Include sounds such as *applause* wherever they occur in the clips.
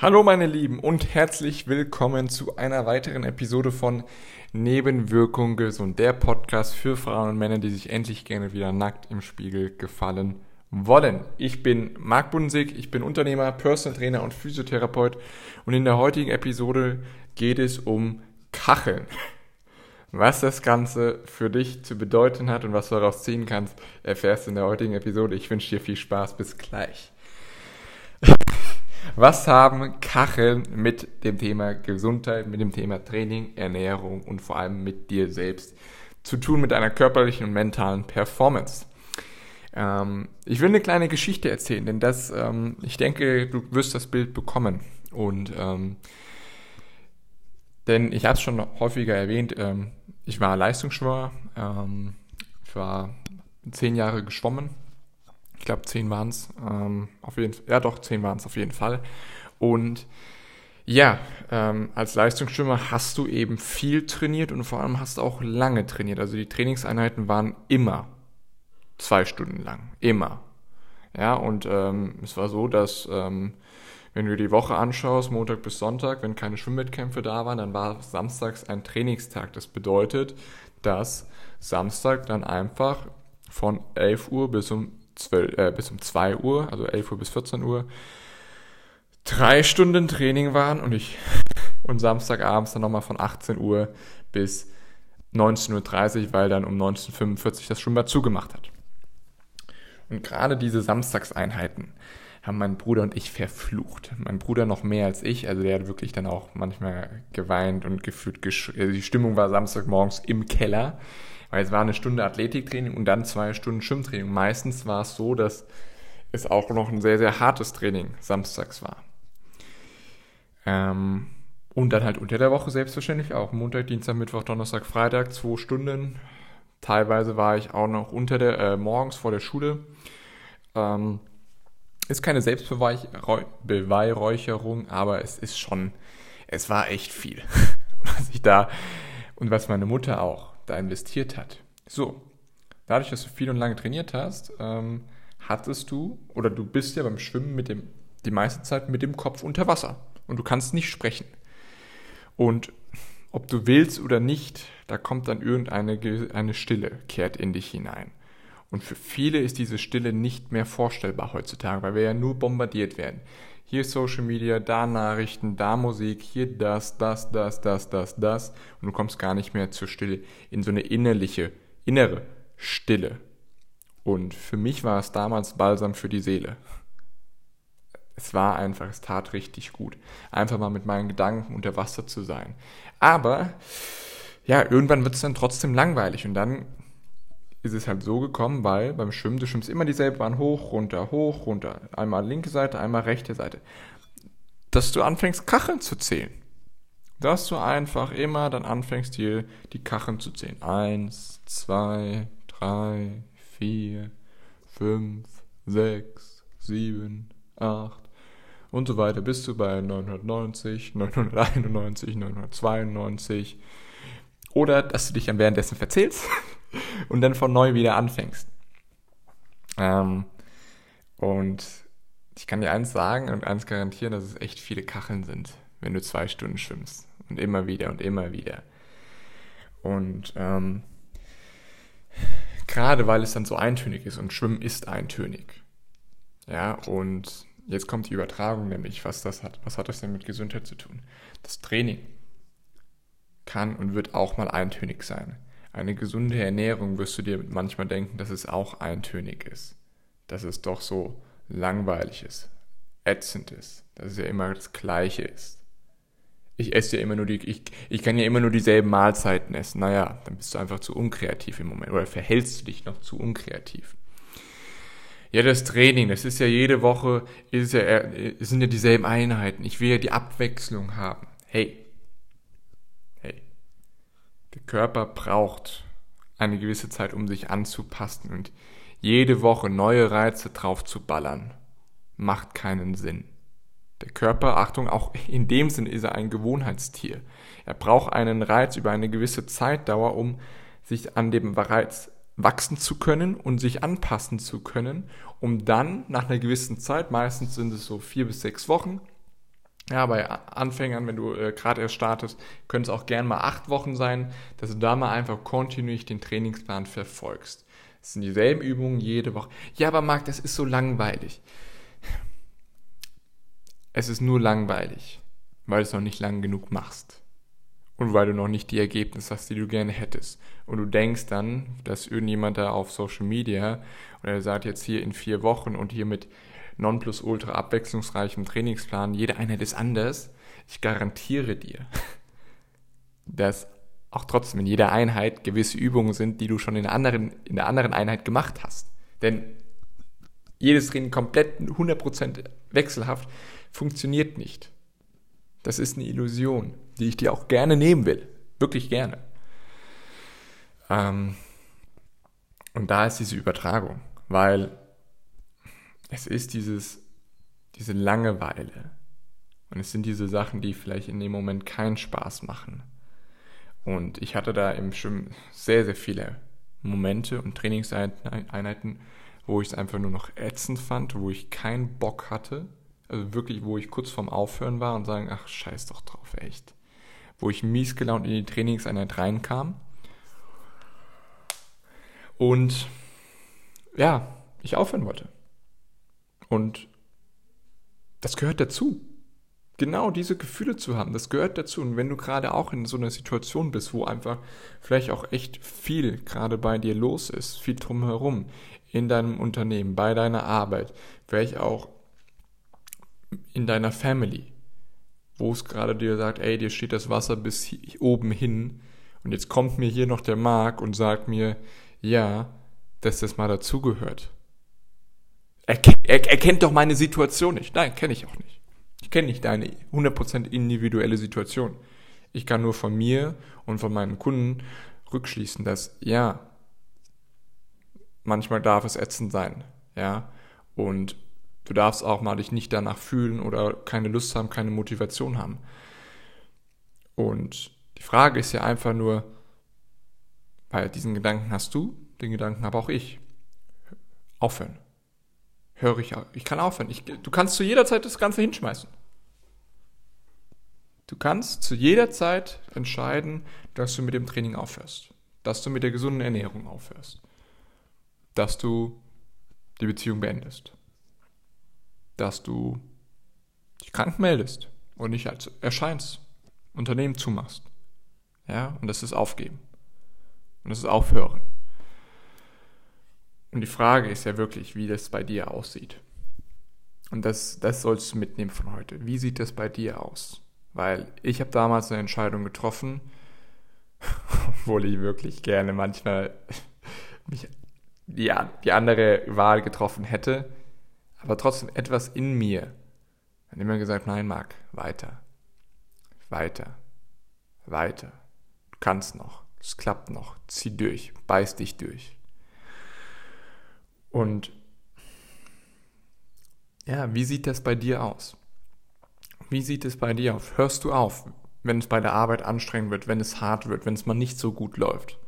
Hallo meine Lieben und herzlich willkommen zu einer weiteren Episode von Nebenwirkung gesund, der Podcast für Frauen und Männer, die sich endlich gerne wieder nackt im Spiegel gefallen wollen. Ich bin Marc Bunsig, ich bin Unternehmer, Personal Trainer und Physiotherapeut und in der heutigen Episode geht es um Kacheln. Was das Ganze für dich zu bedeuten hat und was du daraus ziehen kannst, erfährst du in der heutigen Episode. Ich wünsche dir viel Spaß, bis gleich. Was haben Kacheln mit dem Thema Gesundheit, mit dem Thema Training, Ernährung und vor allem mit dir selbst zu tun, mit deiner körperlichen und mentalen Performance? Ähm, ich will eine kleine Geschichte erzählen, denn das, ähm, ich denke, du wirst das Bild bekommen. Und ähm, denn ich habe es schon häufiger erwähnt, ähm, ich war Leistungsschwimmer, ähm, ich war zehn Jahre geschwommen, ich glaube, zehn waren es. Ähm, auf jeden ja doch, zehn waren es auf jeden Fall. Und ja, ähm, als Leistungsschwimmer hast du eben viel trainiert und vor allem hast du auch lange trainiert. Also die Trainingseinheiten waren immer zwei Stunden lang. Immer. Ja, und ähm, es war so, dass ähm, wenn du die Woche anschaust, Montag bis Sonntag, wenn keine Schwimmwettkämpfe da waren, dann war samstags ein Trainingstag. Das bedeutet, dass Samstag dann einfach von 11 Uhr bis um 12, äh, bis um 2 Uhr, also 11 Uhr bis 14 Uhr, drei Stunden Training waren und ich *laughs* und Samstagabends dann nochmal von 18 Uhr bis 19.30 Uhr, weil dann um 19.45 Uhr das Schwimmbad zugemacht hat. Und gerade diese Samstagseinheiten haben mein Bruder und ich verflucht. Mein Bruder noch mehr als ich, also der hat wirklich dann auch manchmal geweint und gefühlt, also die Stimmung war Samstagmorgens im Keller. Weil es war eine Stunde Athletiktraining und dann zwei Stunden Schwimmtraining. Meistens war es so, dass es auch noch ein sehr, sehr hartes Training samstags war. Ähm, und dann halt unter der Woche selbstverständlich auch. Montag, Dienstag, Mittwoch, Donnerstag, Freitag, zwei Stunden. Teilweise war ich auch noch unter der, äh, morgens vor der Schule. Ähm, ist keine Selbstbeweihräucherung, aber es ist schon, es war echt viel, *laughs* was ich da und was meine Mutter auch da investiert hat. So, dadurch, dass du viel und lange trainiert hast, ähm, hattest du oder du bist ja beim Schwimmen mit dem, die meiste Zeit mit dem Kopf unter Wasser und du kannst nicht sprechen. Und ob du willst oder nicht, da kommt dann irgendeine eine Stille, kehrt in dich hinein. Und für viele ist diese Stille nicht mehr vorstellbar heutzutage, weil wir ja nur bombardiert werden. Hier Social Media, da Nachrichten, da Musik, hier das, das, das, das, das, das. Und du kommst gar nicht mehr zur Stille, in so eine innerliche, innere Stille. Und für mich war es damals Balsam für die Seele. Es war einfach, es tat richtig gut. Einfach mal mit meinen Gedanken unter Wasser zu sein. Aber, ja, irgendwann wird es dann trotzdem langweilig. Und dann ist es halt so gekommen, weil beim Schwimmen, du schwimmst immer dieselbe Bahn hoch, runter, hoch, runter. Einmal linke Seite, einmal rechte Seite. Dass du anfängst, Kacheln zu zählen. Dass du einfach immer dann anfängst, hier die Kacheln zu zählen. Eins, zwei, drei, vier, fünf, sechs, sieben, acht und so weiter, bis du bei 990, 991, 992 oder dass du dich dann währenddessen verzählst und dann von neu wieder anfängst. Ähm, und ich kann dir eins sagen und eins garantieren, dass es echt viele Kacheln sind, wenn du zwei Stunden schwimmst. Und immer wieder und immer wieder. Und ähm, gerade weil es dann so eintönig ist und Schwimmen ist eintönig. Ja, und jetzt kommt die Übertragung nämlich, was das hat. Was hat das denn mit Gesundheit zu tun? Das Training kann und wird auch mal eintönig sein. Eine gesunde Ernährung wirst du dir manchmal denken, dass es auch eintönig ist. Dass es doch so langweilig ist, ätzend ist, dass es ja immer das Gleiche ist. Ich esse ja immer nur die, ich, ich kann ja immer nur dieselben Mahlzeiten essen. Naja, dann bist du einfach zu unkreativ im Moment oder verhältst du dich noch zu unkreativ. Ja, das Training, das ist ja jede Woche, ist ja, es sind ja dieselben Einheiten. Ich will ja die Abwechslung haben. Hey, Körper braucht eine gewisse Zeit, um sich anzupassen und jede Woche neue Reize drauf zu ballern, macht keinen Sinn. Der Körper, Achtung, auch in dem Sinn ist er ein Gewohnheitstier. Er braucht einen Reiz über eine gewisse Zeitdauer, um sich an dem Reiz wachsen zu können und sich anpassen zu können, um dann nach einer gewissen Zeit, meistens sind es so vier bis sechs Wochen, Ja, bei Anfängern, wenn du äh, gerade erst startest, können es auch gern mal acht Wochen sein, dass du da mal einfach kontinuierlich den Trainingsplan verfolgst. Es sind dieselben Übungen jede Woche. Ja, aber Marc, das ist so langweilig. Es ist nur langweilig, weil du es noch nicht lang genug machst. Und weil du noch nicht die Ergebnisse hast, die du gerne hättest. Und du denkst dann, dass irgendjemand da auf Social Media oder er sagt jetzt hier in vier Wochen und hier mit nonplusultra abwechslungsreichem Trainingsplan, jede Einheit ist anders. Ich garantiere dir, dass auch trotzdem in jeder Einheit gewisse Übungen sind, die du schon in der anderen, in der anderen Einheit gemacht hast. Denn jedes Training komplett 100% wechselhaft funktioniert nicht. Das ist eine Illusion, die ich dir auch gerne nehmen will. Wirklich gerne. Ähm, und da ist diese Übertragung, weil es ist dieses, diese Langeweile. Und es sind diese Sachen, die vielleicht in dem Moment keinen Spaß machen. Und ich hatte da im Schwimmen sehr, sehr viele Momente und Trainingseinheiten, wo ich es einfach nur noch ätzend fand, wo ich keinen Bock hatte. Also wirklich, wo ich kurz vorm Aufhören war und sagen, ach, scheiß doch drauf, echt. Wo ich mies gelaunt in die Trainingseinheit reinkam. Und ja, ich aufhören wollte. Und das gehört dazu. Genau diese Gefühle zu haben, das gehört dazu. Und wenn du gerade auch in so einer Situation bist, wo einfach vielleicht auch echt viel gerade bei dir los ist, viel drumherum, in deinem Unternehmen, bei deiner Arbeit, vielleicht auch in deiner Family, wo es gerade dir sagt, ey, dir steht das Wasser bis hier, oben hin und jetzt kommt mir hier noch der Mark und sagt mir, ja, dass das mal dazugehört. Er, er, er kennt doch meine Situation nicht. Nein, kenne ich auch nicht. Ich kenne nicht deine 100% individuelle Situation. Ich kann nur von mir und von meinen Kunden rückschließen, dass ja, manchmal darf es ätzend sein, ja, und du darfst auch mal dich nicht danach fühlen oder keine Lust haben, keine Motivation haben. Und die Frage ist ja einfach nur, weil diesen Gedanken hast du, den Gedanken habe auch ich. Aufhören höre ich, ich kann aufhören. Ich, du kannst zu jeder Zeit das Ganze hinschmeißen. Du kannst zu jeder Zeit entscheiden, dass du mit dem Training aufhörst, dass du mit der gesunden Ernährung aufhörst, dass du die Beziehung beendest, dass du dich krank meldest und nicht als erscheinst, Unternehmen zumachst. Ja, und das ist aufgeben. Und das ist aufhören. Und die Frage ist ja wirklich, wie das bei dir aussieht. Und das, das sollst du mitnehmen von heute. Wie sieht das bei dir aus? Weil ich habe damals eine Entscheidung getroffen, *laughs* obwohl ich wirklich gerne manchmal *laughs* mich die, die andere Wahl getroffen hätte, aber trotzdem etwas in mir hat immer gesagt, nein, Marc, weiter, weiter, weiter. Du kannst noch, es klappt noch, zieh durch, beiß dich durch. Und ja, wie sieht das bei dir aus? Wie sieht es bei dir aus? Hörst du auf, wenn es bei der Arbeit anstrengend wird, wenn es hart wird, wenn es mal nicht so gut läuft?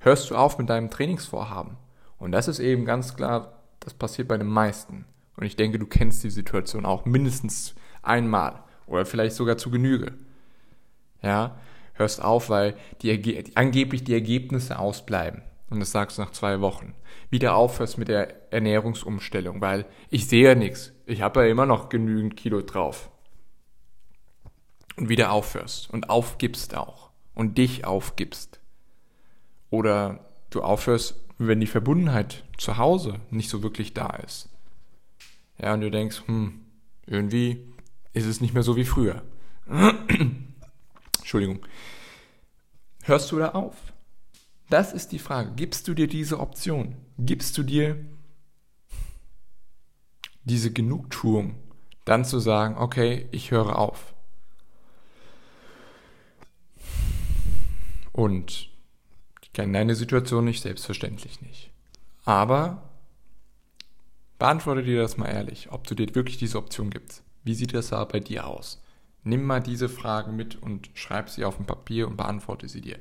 Hörst du auf mit deinem Trainingsvorhaben? Und das ist eben ganz klar, das passiert bei den meisten. Und ich denke, du kennst die Situation auch mindestens einmal oder vielleicht sogar zu Genüge. Ja, hörst auf, weil die, angeblich die Ergebnisse ausbleiben und das sagst du nach zwei Wochen, wieder aufhörst mit der Ernährungsumstellung, weil ich sehe ja nichts. Ich habe ja immer noch genügend Kilo drauf. Und wieder aufhörst und aufgibst auch und dich aufgibst. Oder du aufhörst, wenn die Verbundenheit zu Hause nicht so wirklich da ist. Ja, und du denkst, hm, irgendwie ist es nicht mehr so wie früher. *clears throat* Entschuldigung. Hörst du da auf? Das ist die Frage. Gibst du dir diese Option? Gibst du dir diese Genugtuung, dann zu sagen, okay, ich höre auf. Und ich kenne deine Situation nicht, selbstverständlich nicht. Aber beantworte dir das mal ehrlich, ob du dir wirklich diese Option gibst. Wie sieht das da bei dir aus? Nimm mal diese Fragen mit und schreib sie auf ein Papier und beantworte sie dir.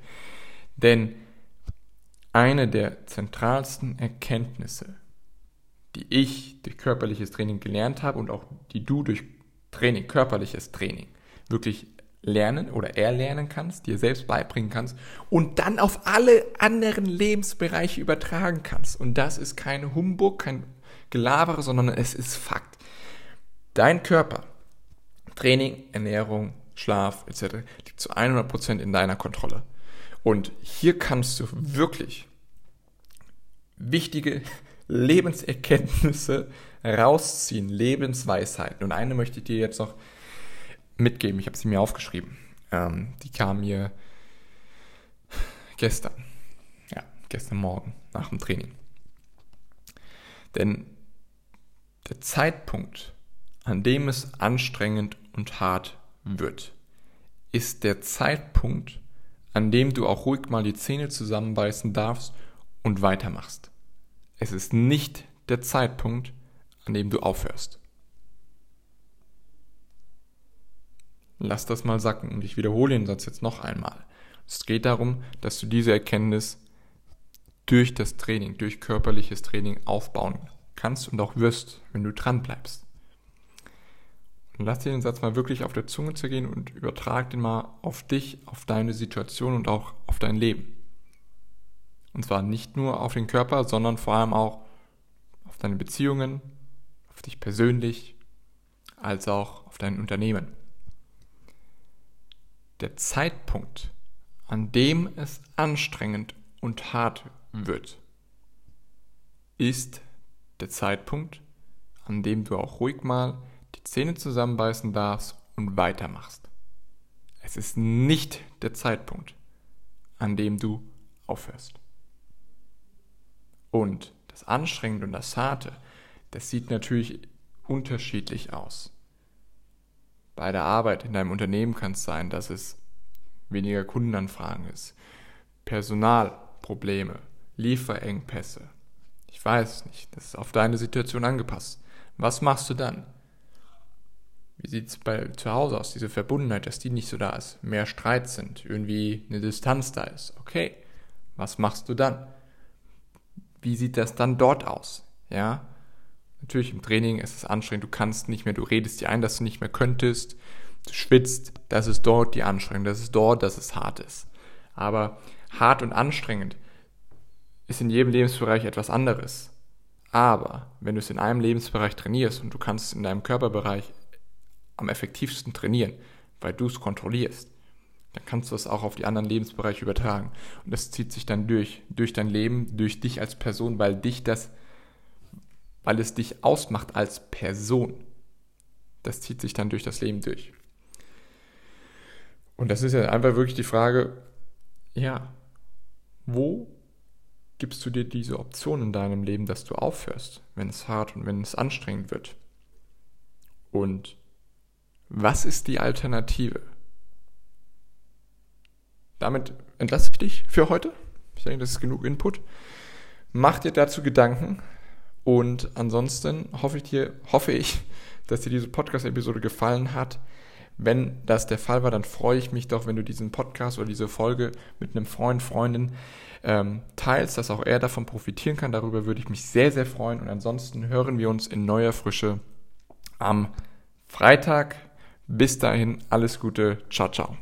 Denn eine der zentralsten Erkenntnisse, die ich durch körperliches Training gelernt habe und auch die du durch Training, körperliches Training, wirklich lernen oder erlernen kannst, dir selbst beibringen kannst und dann auf alle anderen Lebensbereiche übertragen kannst. Und das ist kein Humbug, kein Gelabere, sondern es ist Fakt. Dein Körper, Training, Ernährung, Schlaf etc. liegt zu 100% in deiner Kontrolle. Und hier kannst du wirklich wichtige Lebenserkenntnisse rausziehen, Lebensweisheiten. Und eine möchte ich dir jetzt noch mitgeben. Ich habe sie mir aufgeschrieben. Ähm, die kam mir gestern. Ja, gestern Morgen nach dem Training. Denn der Zeitpunkt, an dem es anstrengend und hart wird, ist der Zeitpunkt, an dem du auch ruhig mal die Zähne zusammenbeißen darfst und weitermachst. Es ist nicht der Zeitpunkt, an dem du aufhörst. Lass das mal sacken und ich wiederhole den Satz jetzt noch einmal. Es geht darum, dass du diese Erkenntnis durch das Training, durch körperliches Training aufbauen kannst und auch wirst, wenn du dran bleibst. Und lass dir den Satz mal wirklich auf der Zunge zergehen und übertrag den mal auf dich, auf deine Situation und auch auf dein Leben. Und zwar nicht nur auf den Körper, sondern vor allem auch auf deine Beziehungen, auf dich persönlich, als auch auf dein Unternehmen der Zeitpunkt, an dem es anstrengend und hart wird, ist der Zeitpunkt, an dem du auch ruhig mal die Zähne zusammenbeißen darfst und weitermachst. Es ist nicht der Zeitpunkt, an dem du aufhörst. Und das Anstrengende und das Harte, das sieht natürlich unterschiedlich aus bei der Arbeit in deinem Unternehmen kann es sein, dass es weniger Kundenanfragen ist, Personalprobleme, Lieferengpässe. Ich weiß nicht, das ist auf deine Situation angepasst. Was machst du dann? Wie sieht es bei zu Hause aus, diese Verbundenheit, dass die nicht so da ist, mehr Streit sind, irgendwie eine Distanz da ist? Okay, was machst du dann? Wie sieht das dann dort aus? Ja, Natürlich im Training ist es anstrengend, du kannst nicht mehr, du redest dir ein, dass du nicht mehr könntest, du schwitzt, das ist dort die Anstrengung, das ist dort, dass es hart ist. Aber hart und anstrengend ist in jedem Lebensbereich etwas anderes. Aber wenn du es in einem Lebensbereich trainierst und du kannst es in deinem Körperbereich am effektivsten trainieren, weil du es kontrollierst, dann kannst du es auch auf die anderen Lebensbereiche übertragen. Und das zieht sich dann durch, durch dein Leben, durch dich als Person, weil dich das weil es dich ausmacht als Person. Das zieht sich dann durch das Leben durch. Und das ist ja einfach wirklich die Frage, ja, wo gibst du dir diese Option in deinem Leben, dass du aufhörst, wenn es hart und wenn es anstrengend wird? Und was ist die Alternative? Damit entlasse ich dich für heute. Ich denke, das ist genug Input. Mach dir dazu Gedanken, und ansonsten hoffe ich dir, hoffe ich, dass dir diese Podcast-Episode gefallen hat. Wenn das der Fall war, dann freue ich mich doch, wenn du diesen Podcast oder diese Folge mit einem Freund, Freundin ähm, teilst, dass auch er davon profitieren kann. Darüber würde ich mich sehr, sehr freuen. Und ansonsten hören wir uns in neuer Frische am Freitag. Bis dahin, alles Gute. Ciao, ciao.